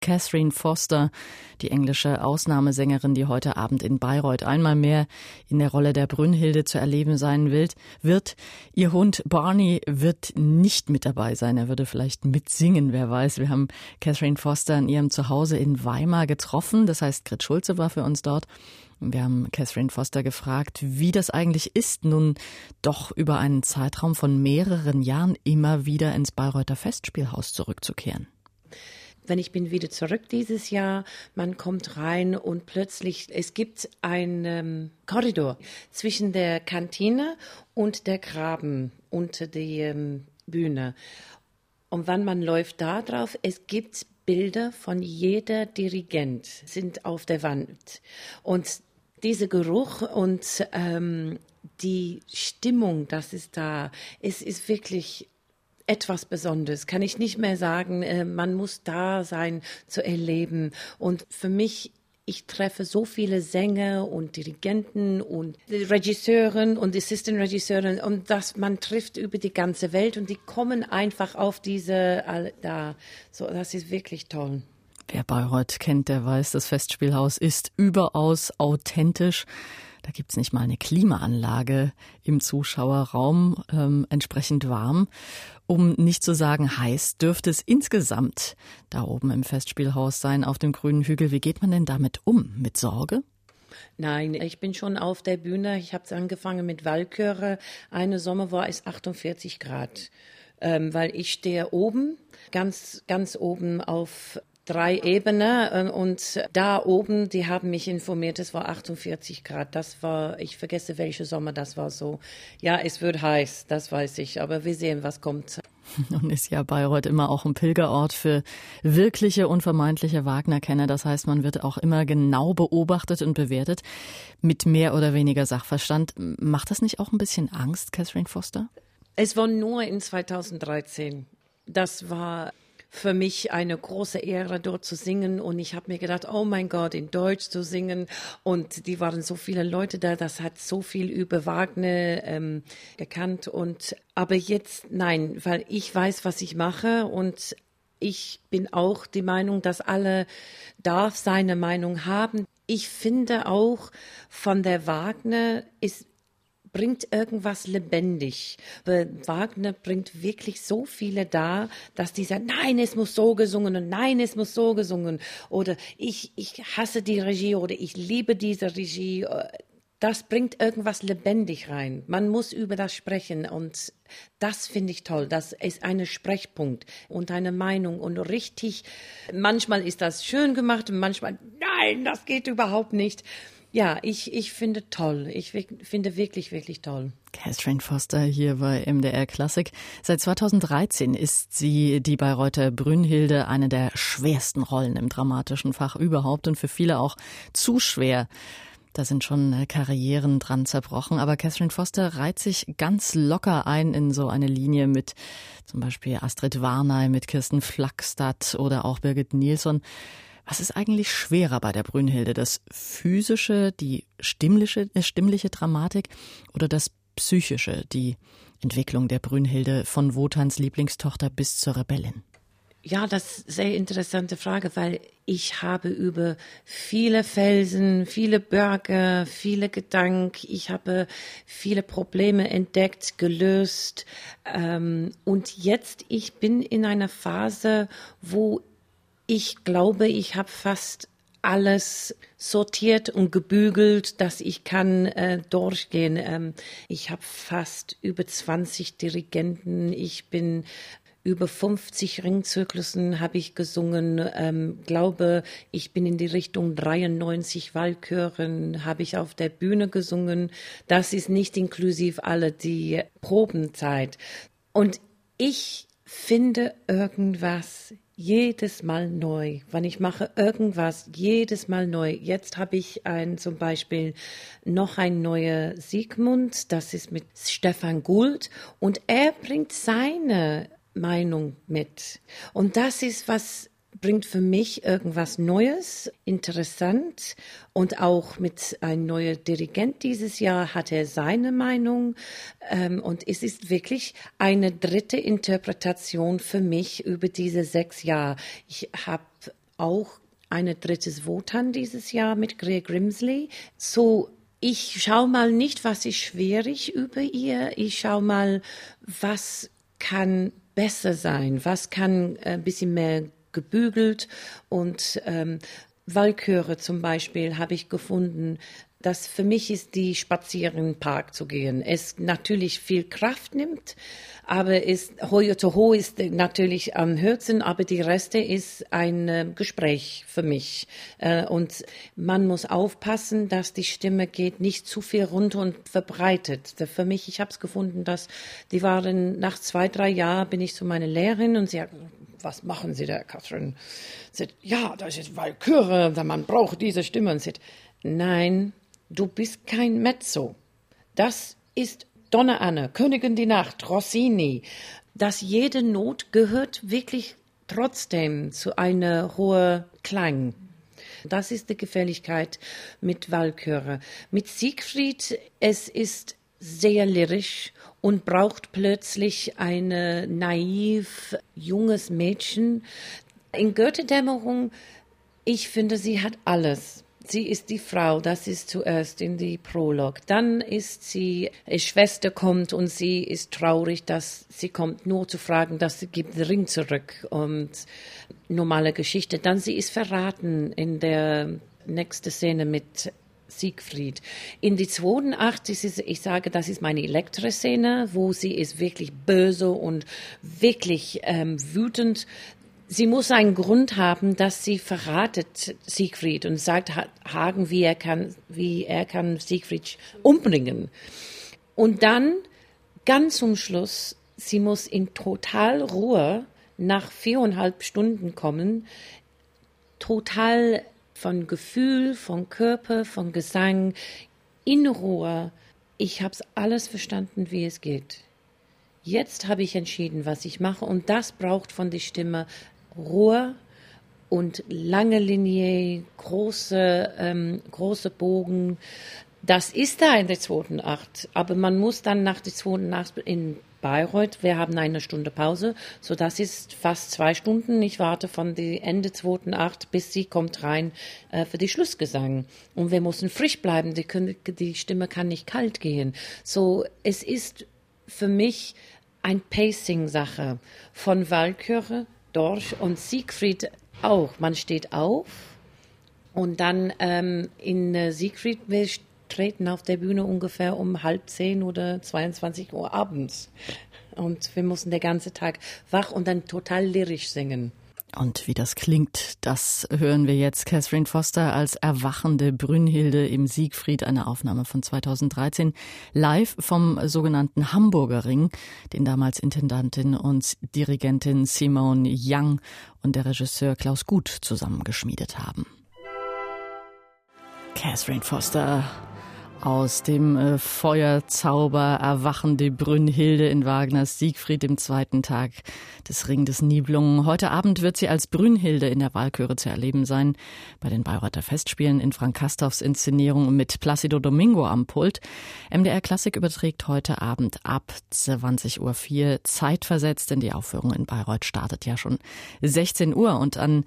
Catherine Foster, die englische Ausnahmesängerin, die heute Abend in Bayreuth einmal mehr in der Rolle der Brünnhilde zu erleben sein wird. Ihr Hund Barney wird nicht mit dabei sein. Er würde vielleicht mitsingen, wer weiß. Wir haben Catherine Foster in ihrem Zuhause in Weimar getroffen. Das heißt, Grit Schulze war für uns dort. Wir haben Catherine Foster gefragt, wie das eigentlich ist, nun doch über einen Zeitraum von mehreren Jahren immer wieder ins Bayreuther Festspielhaus zurückzukehren wenn ich bin wieder zurück dieses Jahr, man kommt rein und plötzlich, es gibt einen ähm, Korridor zwischen der Kantine und der Graben unter der ähm, Bühne. Und wenn man läuft da drauf, es gibt Bilder von jeder Dirigent sind auf der Wand. Und dieser Geruch und ähm, die Stimmung, das ist da, es ist wirklich etwas Besonderes. Kann ich nicht mehr sagen, äh, man muss da sein zu erleben. Und für mich ich treffe so viele Sänger und Dirigenten und Regisseuren und Assistant Regisseuren und das man trifft über die ganze Welt und die kommen einfach auf diese da. So, das ist wirklich toll. Wer Bayreuth kennt, der weiß, das Festspielhaus ist überaus authentisch. Da gibt's nicht mal eine Klimaanlage im Zuschauerraum, ähm, entsprechend warm. Um nicht zu sagen heiß, dürfte es insgesamt da oben im Festspielhaus sein, auf dem grünen Hügel. Wie geht man denn damit um? Mit Sorge? Nein, ich bin schon auf der Bühne. Ich habe angefangen mit Walchöre. Eine Sommer war es 48 Grad. Ähm, weil ich stehe oben, ganz, ganz oben auf drei Ebenen äh, und da oben, die haben mich informiert, es war 48 Grad. Das war, ich vergesse welche Sommer das war so. Ja, es wird heiß, das weiß ich, aber wir sehen, was kommt. Nun ist ja Bayreuth immer auch ein Pilgerort für wirkliche und vermeintliche Wagner-Kenner. Das heißt, man wird auch immer genau beobachtet und bewertet mit mehr oder weniger Sachverstand. Macht das nicht auch ein bisschen Angst, Catherine Foster? Es war nur in 2013. Das war für mich eine große Ehre, dort zu singen. Und ich habe mir gedacht, oh mein Gott, in Deutsch zu singen. Und die waren so viele Leute da, das hat so viel über Wagner ähm, gekannt. Und aber jetzt nein, weil ich weiß, was ich mache und ich bin auch die Meinung, dass alle darf seine Meinung haben. Ich finde auch von der Wagner ist bringt irgendwas lebendig. Wagner bringt wirklich so viele da, dass die sagen, nein, es muss so gesungen und nein, es muss so gesungen oder ich, ich hasse die Regie oder ich liebe diese Regie. Das bringt irgendwas lebendig rein. Man muss über das sprechen und das finde ich toll. Das ist ein Sprechpunkt und eine Meinung und richtig. Manchmal ist das schön gemacht und manchmal, nein, das geht überhaupt nicht. Ja, ich, ich finde toll. Ich finde wirklich, wirklich toll. Catherine Foster hier bei MDR Klassik. Seit 2013 ist sie die Bayreuther Brünnhilde, eine der schwersten Rollen im dramatischen Fach überhaupt und für viele auch zu schwer. Da sind schon äh, Karrieren dran zerbrochen. Aber Catherine Foster reiht sich ganz locker ein in so eine Linie mit zum Beispiel Astrid Warnay, mit Kirsten Flackstadt oder auch Birgit Nilsson. Was ist eigentlich schwerer bei der Brünnhilde? Das physische, die stimmliche, äh, stimmliche Dramatik oder das psychische, die Entwicklung der Brünnhilde von Wotans Lieblingstochter bis zur Rebellin? Ja, das ist eine sehr interessante Frage, weil ich habe über viele Felsen, viele Berge, viele Gedanken, ich habe viele Probleme entdeckt, gelöst. Ähm, und jetzt, ich bin in einer Phase, wo ich glaube, ich habe fast alles sortiert und gebügelt, dass ich kann äh, durchgehen. Ähm, ich habe fast über 20 Dirigenten. Ich bin über 50 Ringzyklusen habe ich gesungen. Ähm, glaube, ich bin in die Richtung 93 Walchören habe ich auf der Bühne gesungen. Das ist nicht inklusiv alle die Probenzeit. Und ich finde irgendwas jedes Mal neu. Wenn ich mache irgendwas, jedes Mal neu. Jetzt habe ich ein, zum Beispiel noch ein neuer Siegmund, das ist mit Stefan Gould und er bringt seine Meinung mit. Und das ist was bringt für mich irgendwas Neues, interessant und auch mit einem neuen Dirigent dieses Jahr hat er seine Meinung ähm, und es ist wirklich eine dritte Interpretation für mich über diese sechs Jahre. Ich habe auch ein drittes Wotan dieses Jahr mit Greg Grimsley. So, ich schaue mal nicht, was ist schwierig über ihr. Ich schaue mal, was kann besser sein, was kann ein bisschen mehr gebügelt und ähm, Walküre zum Beispiel habe ich gefunden, dass für mich ist die Spazieren im Park zu gehen. Es natürlich viel Kraft nimmt, aber ist Hoyo to Ho ist natürlich am Hürzen, aber die Reste ist ein äh, Gespräch für mich. Äh, und man muss aufpassen, dass die Stimme geht nicht zu viel runter und verbreitet. Für mich, ich habe es gefunden, dass die waren nach zwei, drei Jahren bin ich zu meiner Lehrerin und sie hat was machen Sie da, Catherine? Sagt, ja, das ist Walküre, man braucht diese Stimme. Und sagt, nein, du bist kein Mezzo. Das ist Donna Anne, Königin die Nacht, Rossini. Dass jede Not gehört wirklich trotzdem zu einer hohen Klang. Das ist die Gefälligkeit mit Walküre. Mit Siegfried, es ist sehr lyrisch und braucht plötzlich ein naiv junges Mädchen. In Goethe-Dämmerung, ich finde, sie hat alles. Sie ist die Frau, das ist zuerst in die Prolog. Dann ist sie, eine Schwester kommt und sie ist traurig, dass sie kommt nur zu fragen, dass sie gibt den Ring zurück und normale Geschichte. Dann sie ist verraten in der nächsten Szene mit Siegfried. In die zweiten Acht ist es, ich sage, das ist meine Elektra-Szene, wo sie ist wirklich böse und wirklich ähm, wütend. Sie muss einen Grund haben, dass sie verratet Siegfried und sagt Hagen, wie er kann, wie er kann Siegfried umbringen. Und dann, ganz zum Schluss, sie muss in total Ruhe nach viereinhalb Stunden kommen, total von Gefühl, von Körper, von Gesang, in Ruhe. Ich habe es alles verstanden, wie es geht. Jetzt habe ich entschieden, was ich mache und das braucht von der Stimme Ruhe und lange Linie, große, ähm, große Bogen. Das ist da in der zweiten Acht, aber man muss dann nach der zweiten Acht in Bayreuth. Wir haben eine Stunde Pause, so das ist fast zwei Stunden. Ich warte von die Ende zweiten Acht, bis sie kommt rein äh, für die Schlussgesang. Und wir müssen frisch bleiben. Die, können, die Stimme kann nicht kalt gehen. So, es ist für mich ein Pacing-Sache von Walküre, Dorsch und Siegfried auch. Man steht auf und dann ähm, in äh, Siegfried, wir treten auf der Bühne ungefähr um halb zehn oder 22 Uhr abends. Und wir mussten den ganzen Tag wach und dann total lyrisch singen. Und wie das klingt, das hören wir jetzt. Catherine Foster als erwachende Brünnhilde im Siegfried, eine Aufnahme von 2013, live vom sogenannten Hamburger Ring, den damals Intendantin und Dirigentin Simone Young und der Regisseur Klaus Gut zusammengeschmiedet haben. Catherine Foster aus dem äh, Feuerzauber erwachende Brünnhilde in Wagners Siegfried im zweiten Tag des Ring des Nibelungen. Heute Abend wird sie als Brünnhilde in der Wahlchöre zu erleben sein. Bei den Bayreuther Festspielen in Frank Kastorfs Inszenierung mit Placido Domingo am Pult. MDR Klassik überträgt heute Abend ab 20.04 Uhr zeitversetzt, denn die Aufführung in Bayreuth startet ja schon 16 Uhr. Und an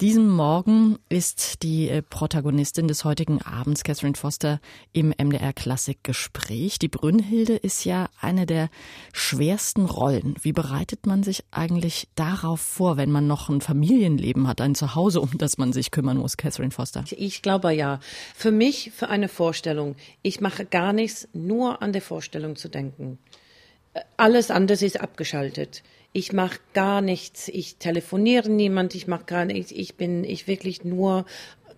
diesem Morgen ist die äh, Protagonistin des heutigen Abends, Catherine Foster, im MDR Klassik Gespräch. Die Brünnhilde ist ja eine der schwersten Rollen. Wie bereitet man sich eigentlich darauf vor, wenn man noch ein Familienleben hat, ein Zuhause, um das man sich kümmern muss, Catherine Foster? Ich glaube ja. Für mich, für eine Vorstellung. Ich mache gar nichts, nur an der Vorstellung zu denken. Alles andere ist abgeschaltet. Ich mache gar nichts. Ich telefoniere niemand. Ich mache gar nichts. Ich bin ich wirklich nur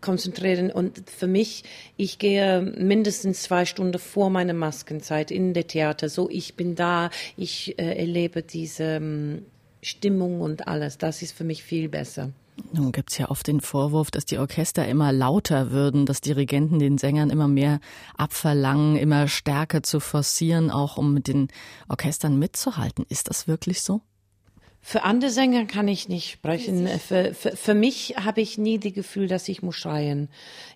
konzentrieren. Und für mich, ich gehe mindestens zwei Stunden vor meiner Maskenzeit in der Theater. So, ich bin da, ich äh, erlebe diese ähm, Stimmung und alles. Das ist für mich viel besser. Nun gibt es ja oft den Vorwurf, dass die Orchester immer lauter würden, dass Dirigenten den Sängern immer mehr abverlangen, immer stärker zu forcieren, auch um mit den Orchestern mitzuhalten. Ist das wirklich so? Für andere Sänger kann ich nicht sprechen. Für, für, für mich habe ich nie das Gefühl, dass ich muss schreien.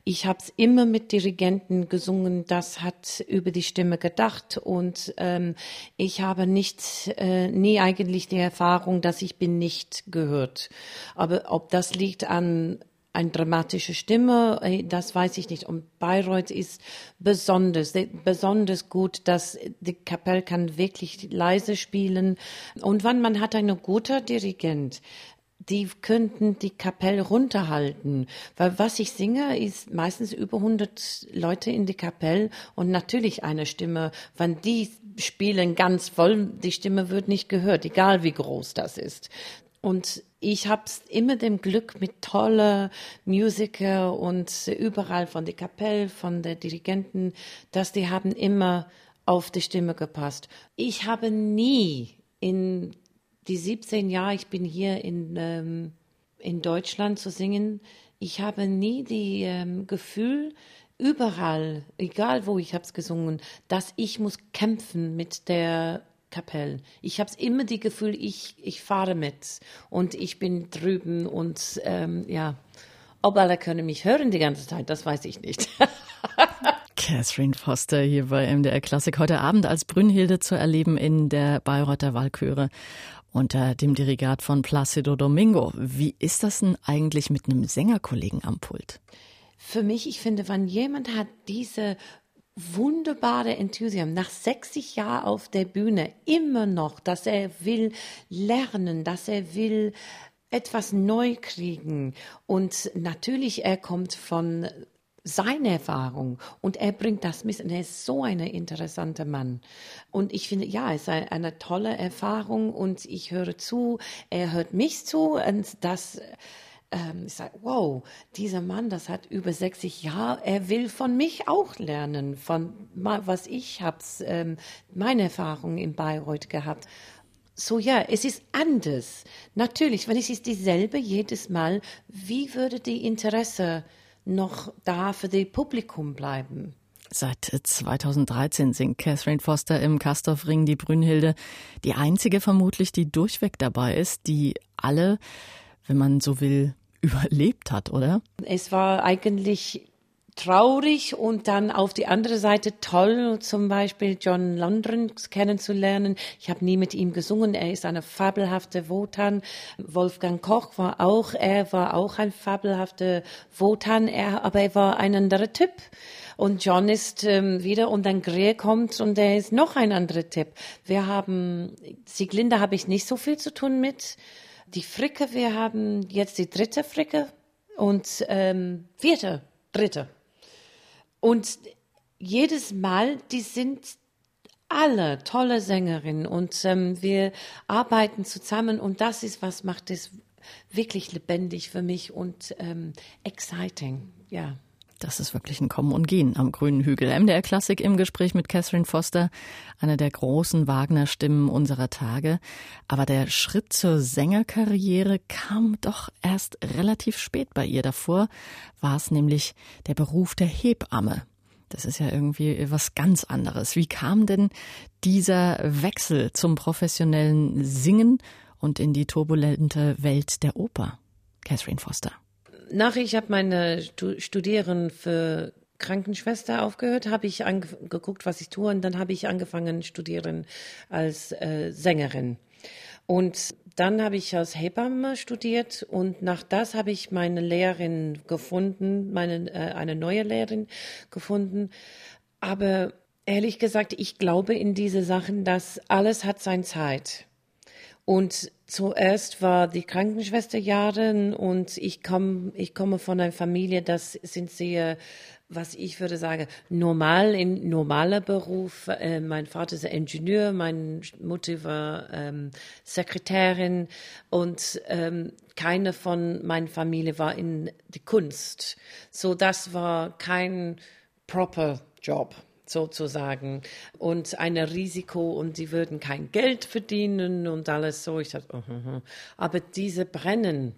Ich habe es immer mit Dirigenten gesungen, das hat über die Stimme gedacht und ähm, ich habe nicht äh, nie eigentlich die Erfahrung, dass ich bin nicht gehört. Aber ob das liegt an eine dramatische Stimme, äh, das weiß ich nicht. Und Bayreuth ist besonders, besonders gut, dass die Kapelle kann wirklich leise spielen. Und wenn man hat einen guten Dirigent, die könnten die Kapelle runterhalten. Weil was ich singe, ist meistens über 100 Leute in die Kapelle und natürlich eine Stimme. Wenn die spielen ganz voll, die Stimme wird nicht gehört, egal wie groß das ist. Und ich habe immer dem Glück mit tolle Musiker und überall von der Kapelle, von der Dirigenten, dass die haben immer auf die Stimme gepasst. Ich habe nie in die 17 Jahre, ich bin hier in, ähm, in Deutschland zu singen, ich habe nie die ähm, Gefühl, überall, egal wo ich habe es gesungen, dass ich muss kämpfen mit der Kapelle. Ich habe immer die Gefühl, ich, ich fahre mit und ich bin drüben und ähm, ja, ob alle können mich hören die ganze Zeit, das weiß ich nicht. Catherine Foster hier bei MDR Klassik heute Abend als Brünnhilde zu erleben in der Bayreuther Walchöre unter dem Dirigat von Placido Domingo. Wie ist das denn eigentlich mit einem Sängerkollegen am Pult? Für mich, ich finde, wenn jemand hat diese wunderbare Enthusiasm nach 60 Jahren auf der Bühne immer noch, dass er will lernen, dass er will etwas neu kriegen. Und natürlich, er kommt von seine Erfahrung und er bringt das mit und er ist so ein interessanter Mann. Und ich finde, ja, es ist eine tolle Erfahrung und ich höre zu, er hört mich zu und das ähm, ich sage, wow, dieser Mann, das hat über 60 Jahre, er will von mich auch lernen, von was ich habe, ähm, meine Erfahrung in Bayreuth gehabt. So ja, es ist anders. Natürlich, wenn es ist dieselbe jedes Mal, wie würde die Interesse noch da für das Publikum bleiben? Seit 2013 singt Catherine Foster im Kastorfring die Brünnhilde. Die einzige vermutlich, die durchweg dabei ist, die alle, wenn man so will, überlebt hat, oder? Es war eigentlich traurig und dann auf die andere Seite toll, zum Beispiel John London kennenzulernen. Ich habe nie mit ihm gesungen. Er ist eine fabelhafte Wotan. Wolfgang Koch war auch, er war auch ein fabelhafter Wotan, er, aber er war ein anderer Typ. Und John ist ähm, wieder und dann Greer kommt und er ist noch ein anderer Typ. Wir haben, Sieglinde habe ich nicht so viel zu tun mit. Die Fricke, wir haben jetzt die dritte Fricke und ähm, vierte, dritte. Und jedes Mal, die sind alle tolle Sängerinnen und ähm, wir arbeiten zusammen und das ist, was macht es wirklich lebendig für mich und ähm, exciting, ja. Das ist wirklich ein Kommen und Gehen am grünen Hügel. MDR Klassik im Gespräch mit Catherine Foster, eine der großen Wagner-Stimmen unserer Tage. Aber der Schritt zur Sängerkarriere kam doch erst relativ spät bei ihr. Davor war es nämlich der Beruf der Hebamme. Das ist ja irgendwie was ganz anderes. Wie kam denn dieser Wechsel zum professionellen Singen und in die turbulente Welt der Oper? Catherine Foster nach ich habe meine Studieren für Krankenschwester aufgehört, habe ich geguckt, was ich tue und dann habe ich angefangen studieren als äh, Sängerin. Und dann habe ich als Hebamme studiert und nach das habe ich meine Lehrerin gefunden, meine, äh, eine neue Lehrerin gefunden. Aber ehrlich gesagt, ich glaube in diese Sachen, dass alles hat seine Zeit. Und zuerst war die Krankenschwester Jahren und ich komme, ich komme von einer Familie, das sind sehr, was ich würde sagen, normal, in normaler Beruf. Äh, mein Vater ist Ingenieur, meine Mutter war ähm, Sekretärin und ähm, keine von meiner Familie war in die Kunst. So, das war kein proper Job sozusagen und ein Risiko und sie würden kein Geld verdienen und alles so. Ich dachte, uh, uh, uh. aber diese Brennen,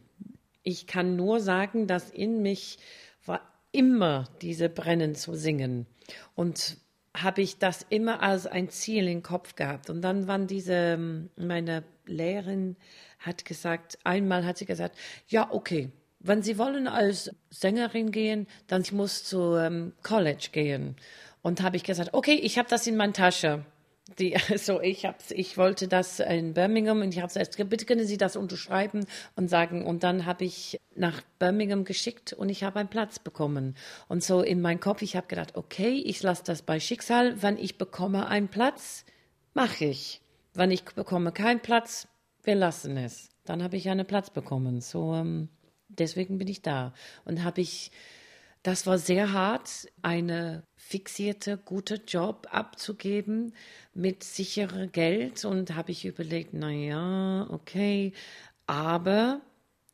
ich kann nur sagen, dass in mich war immer diese Brennen zu singen und habe ich das immer als ein Ziel im Kopf gehabt. Und dann waren diese, meine Lehrerin hat gesagt, einmal hat sie gesagt, ja, okay, wenn Sie wollen als Sängerin gehen, dann ich muss zu ähm, College gehen. Und habe ich gesagt, okay, ich habe das in meiner Tasche. Die, also ich hab's, ich wollte das in Birmingham und ich habe erst, bitte können Sie das unterschreiben und sagen. Und dann habe ich nach Birmingham geschickt und ich habe einen Platz bekommen. Und so in meinem Kopf, ich habe gedacht, okay, ich lasse das bei Schicksal. Wenn ich bekomme einen Platz, mache ich. Wenn ich bekomme keinen Platz, wir lassen es. Dann habe ich einen Platz bekommen. So ähm, deswegen bin ich da und habe ich das war sehr hart, eine fixierte, gute Job abzugeben mit sicherem Geld und habe ich überlegt, na ja, okay, aber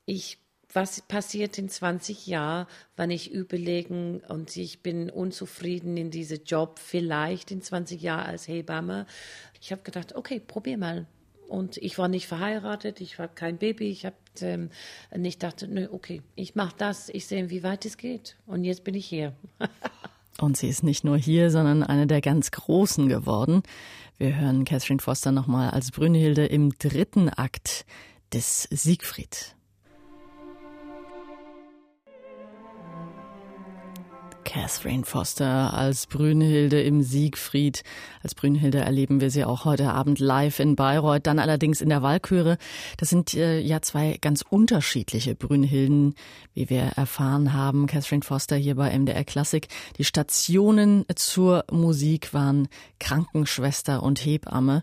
ich was passiert in 20 Jahren, wenn ich überlegen und ich bin unzufrieden in diesem Job, vielleicht in 20 Jahren als Hebamme. Ich habe gedacht, okay, probier mal. Und ich war nicht verheiratet, ich war kein Baby, ich habe ähm, nicht dachte, nö, okay, ich mache das, ich sehe, wie weit es geht. Und jetzt bin ich hier. Und sie ist nicht nur hier, sondern eine der ganz Großen geworden. Wir hören Catherine Foster nochmal als Brünnhilde im dritten Akt des Siegfried. Catherine Foster als Brünnhilde im Siegfried. Als Brünnhilde erleben wir sie auch heute Abend live in Bayreuth, dann allerdings in der Walküre. Das sind äh, ja zwei ganz unterschiedliche Brünnhilden, wie wir erfahren haben. Catherine Foster hier bei MDR Klassik. Die Stationen zur Musik waren Krankenschwester und Hebamme.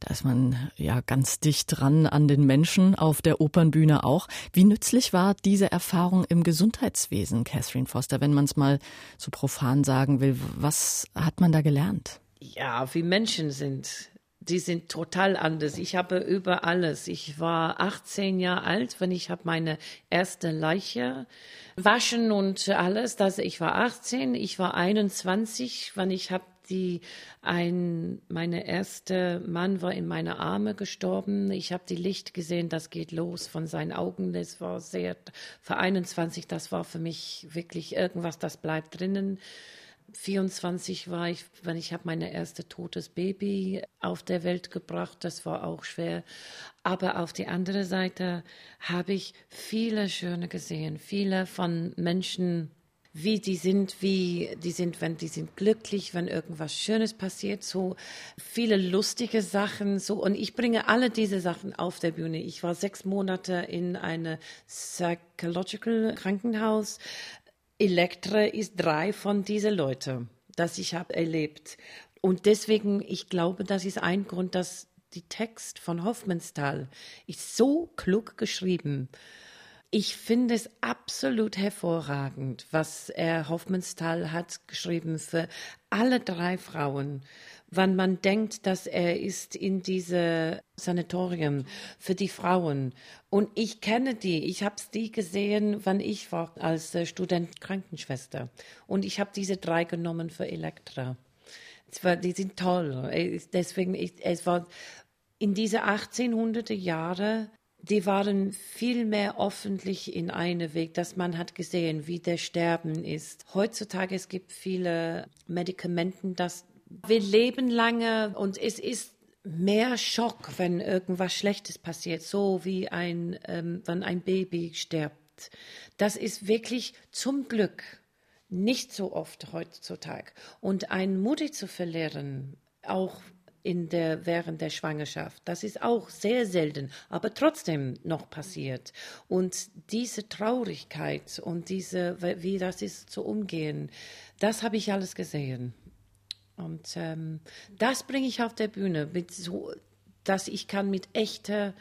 Da ist man ja ganz dicht dran an den Menschen, auf der Opernbühne auch. Wie nützlich war diese Erfahrung im Gesundheitswesen, Catherine Foster, wenn man es mal so profan sagen will? Was hat man da gelernt? Ja, wie Menschen sind. Die sind total anders. Ich habe über alles. Ich war 18 Jahre alt, wenn ich habe meine erste Leiche waschen und alles. Das, ich war 18, ich war 21, wenn ich habe die ein meine erste Mann war in meine Arme gestorben. Ich habe die Licht gesehen, das geht los von seinen Augen. Das war sehr für 21, das war für mich wirklich irgendwas, das bleibt drinnen. 24 war ich, wenn ich habe meine erste totes Baby auf der Welt gebracht, das war auch schwer. Aber auf die andere Seite habe ich viele schöne gesehen, viele von Menschen wie die sind, wie die sind, wenn die sind glücklich, wenn irgendwas Schönes passiert, so viele lustige Sachen, so und ich bringe alle diese Sachen auf der Bühne. Ich war sechs Monate in eine Psychological Krankenhaus. Elektra ist drei von diesen Leuten, das ich habe erlebt. Und deswegen, ich glaube, das ist ein Grund, dass die Text von Hoffmannsthal ist so klug geschrieben. Ich finde es absolut hervorragend, was er Hoffmannsthal hat geschrieben für alle drei Frauen. Wenn man denkt, dass er ist in diese Sanatorium für die Frauen. Und ich kenne die. Ich habe die gesehen, wann ich war als äh, Student Krankenschwester. Und ich habe diese drei genommen für Elektra. War, die sind toll. Deswegen, ich, es war in diese 1800er Jahre die waren viel mehr öffentlich in einem Weg, dass man hat gesehen, wie der Sterben ist. Heutzutage es gibt viele Medikamenten, dass wir leben lange und es ist mehr Schock, wenn irgendwas Schlechtes passiert, so wie ein, ähm, wenn ein Baby stirbt. Das ist wirklich zum Glück nicht so oft heutzutage. Und ein Mutti zu verlieren, auch in der, während der Schwangerschaft. Das ist auch sehr selten, aber trotzdem noch passiert. Und diese Traurigkeit und diese, wie das ist zu umgehen, das habe ich alles gesehen. Und ähm, das bringe ich auf der Bühne, so, dass ich kann mit echter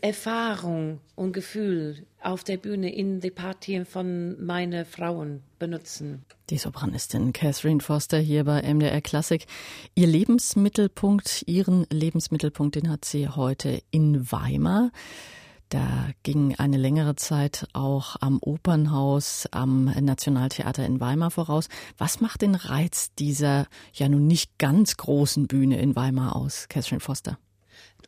Erfahrung und Gefühl auf der Bühne in die Partien von meinen Frauen benutzen. Die Sopranistin Catherine Foster hier bei MDR Klassik. Ihr Lebensmittelpunkt, ihren Lebensmittelpunkt, den hat sie heute in Weimar. Da ging eine längere Zeit auch am Opernhaus, am Nationaltheater in Weimar voraus. Was macht den Reiz dieser ja nun nicht ganz großen Bühne in Weimar aus, Catherine Foster?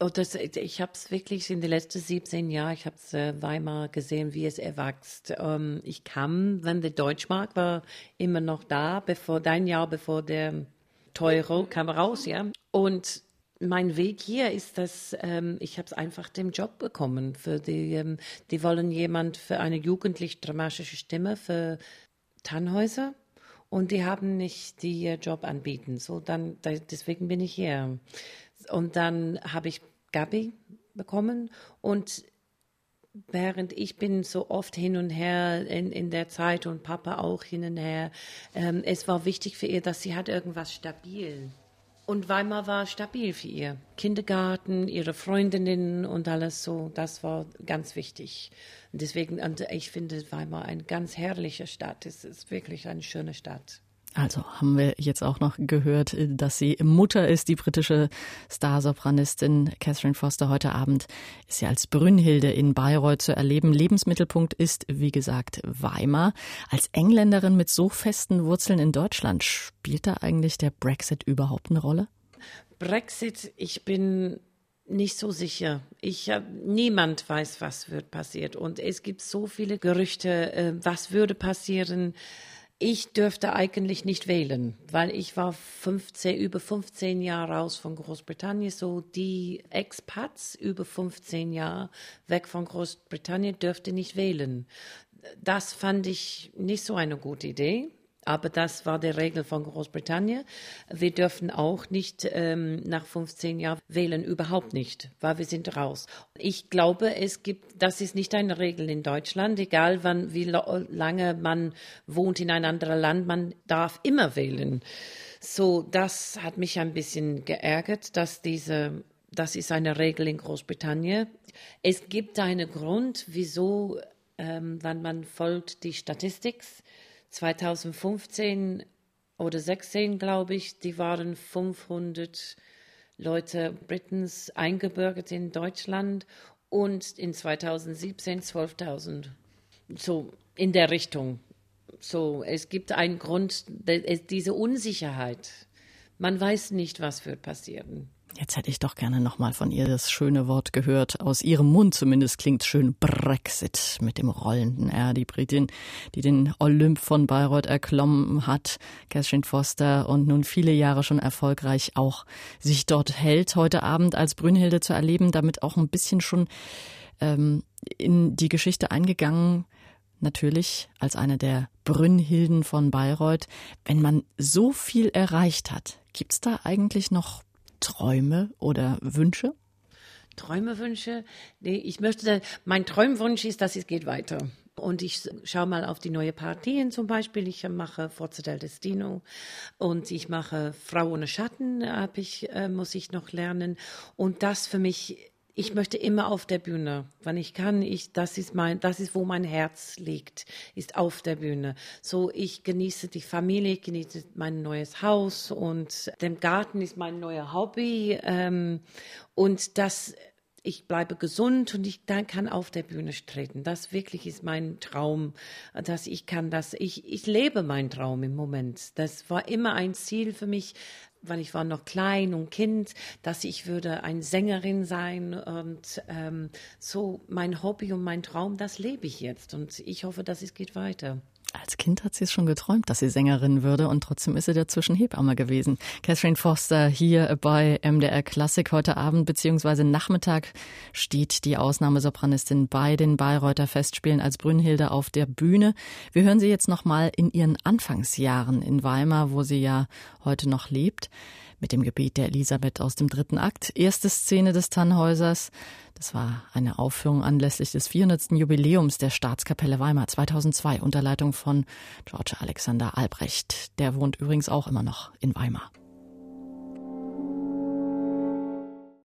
Oh, das, ich habe es wirklich in den letzten 17 Jahren, ich habe es äh, Weimar gesehen, wie es erwächst. Ähm, ich kam, wenn der Deutschmark war, immer noch da, bevor dein Jahr, bevor der Teuro kam raus, ja. Und mein Weg hier ist, dass ähm, ich habe es einfach den Job bekommen. Für die, ähm, die wollen jemand für eine jugendlich dramatische Stimme für Tannhäuser und die haben nicht die Job anbieten. So dann, deswegen bin ich hier. Und dann habe ich Gabi bekommen und während ich bin so oft hin und her in, in der Zeit und Papa auch hin und her, ähm, es war wichtig für ihr, dass sie hat irgendwas stabil. Und Weimar war stabil für ihr. Kindergarten, ihre Freundinnen und alles so, das war ganz wichtig. Und deswegen, und ich finde Weimar eine ganz herrliche Stadt. Es ist wirklich eine schöne Stadt. Also haben wir jetzt auch noch gehört, dass sie Mutter ist, die britische Starsopranistin Catherine Foster. Heute Abend ist sie als Brünnhilde in Bayreuth zu erleben. Lebensmittelpunkt ist, wie gesagt, Weimar. Als Engländerin mit so festen Wurzeln in Deutschland, spielt da eigentlich der Brexit überhaupt eine Rolle? Brexit, ich bin nicht so sicher. Ich hab, niemand weiß, was wird passiert und es gibt so viele Gerüchte, äh, was würde passieren. Ich dürfte eigentlich nicht wählen, weil ich war 15, über 15 Jahre raus von Großbritannien. So die Expats über 15 Jahre weg von Großbritannien dürfte nicht wählen. Das fand ich nicht so eine gute Idee. Aber das war die Regel von Großbritannien. Wir dürfen auch nicht ähm, nach 15 Jahren wählen, überhaupt nicht, weil wir sind raus. Ich glaube, es gibt, das ist nicht eine Regel in Deutschland, egal wann, wie lange man wohnt in ein anderes Land, man darf immer wählen. So, das hat mich ein bisschen geärgert, dass diese, das ist eine Regel in Großbritannien. Es gibt einen Grund, wieso, ähm, wenn man folgt die Statistik, 2015 oder 16, glaube ich, die waren 500 Leute Britens eingebürgert in Deutschland und in 2017 12.000. So in der Richtung. So, es gibt einen Grund, diese Unsicherheit. Man weiß nicht, was wird passieren. Jetzt hätte ich doch gerne nochmal von ihr das schöne Wort gehört. Aus ihrem Mund zumindest klingt schön Brexit mit dem rollenden R. Die Britin, die den Olymp von Bayreuth erklommen hat, Catherine Foster, und nun viele Jahre schon erfolgreich auch sich dort hält, heute Abend als Brünnhilde zu erleben, damit auch ein bisschen schon ähm, in die Geschichte eingegangen, natürlich als eine der Brünnhilden von Bayreuth. Wenn man so viel erreicht hat, gibt's da eigentlich noch Träume oder Wünsche? Träume, Wünsche? Nee, ich möchte, mein Träumwunsch ist, dass es geht weiter. Und ich schaue mal auf die neue Partien zum Beispiel. Ich mache Forza del Destino und ich mache Frau ohne Schatten, ich, äh, muss ich noch lernen. Und das für mich ich möchte immer auf der Bühne, wenn ich kann. Ich, das ist mein, das ist, wo mein Herz liegt, ist auf der Bühne. So, ich genieße die Familie, ich genieße mein neues Haus und der Garten ist mein neuer Hobby. Ähm, und das, ich bleibe gesund und ich dann kann auf der Bühne treten. Das wirklich ist mein Traum, dass ich kann das, ich, ich lebe meinen Traum im Moment. Das war immer ein Ziel für mich, weil ich war noch klein und Kind, dass ich würde eine Sängerin sein und ähm, so mein Hobby und mein Traum, das lebe ich jetzt und ich hoffe, dass es geht weiter. Als Kind hat sie es schon geträumt, dass sie Sängerin würde und trotzdem ist sie dazwischen Hebamme gewesen. Catherine Foster hier bei MDR Klassik heute Abend bzw. Nachmittag steht die Ausnahmesopranistin bei den Bayreuther Festspielen als Brünnhilde auf der Bühne. Wir hören sie jetzt nochmal in ihren Anfangsjahren in Weimar, wo sie ja heute noch lebt mit dem Gebet der Elisabeth aus dem dritten Akt. Erste Szene des Tannhäusers. Das war eine Aufführung anlässlich des 400. Jubiläums der Staatskapelle Weimar 2002 unter Leitung von George Alexander Albrecht. Der wohnt übrigens auch immer noch in Weimar.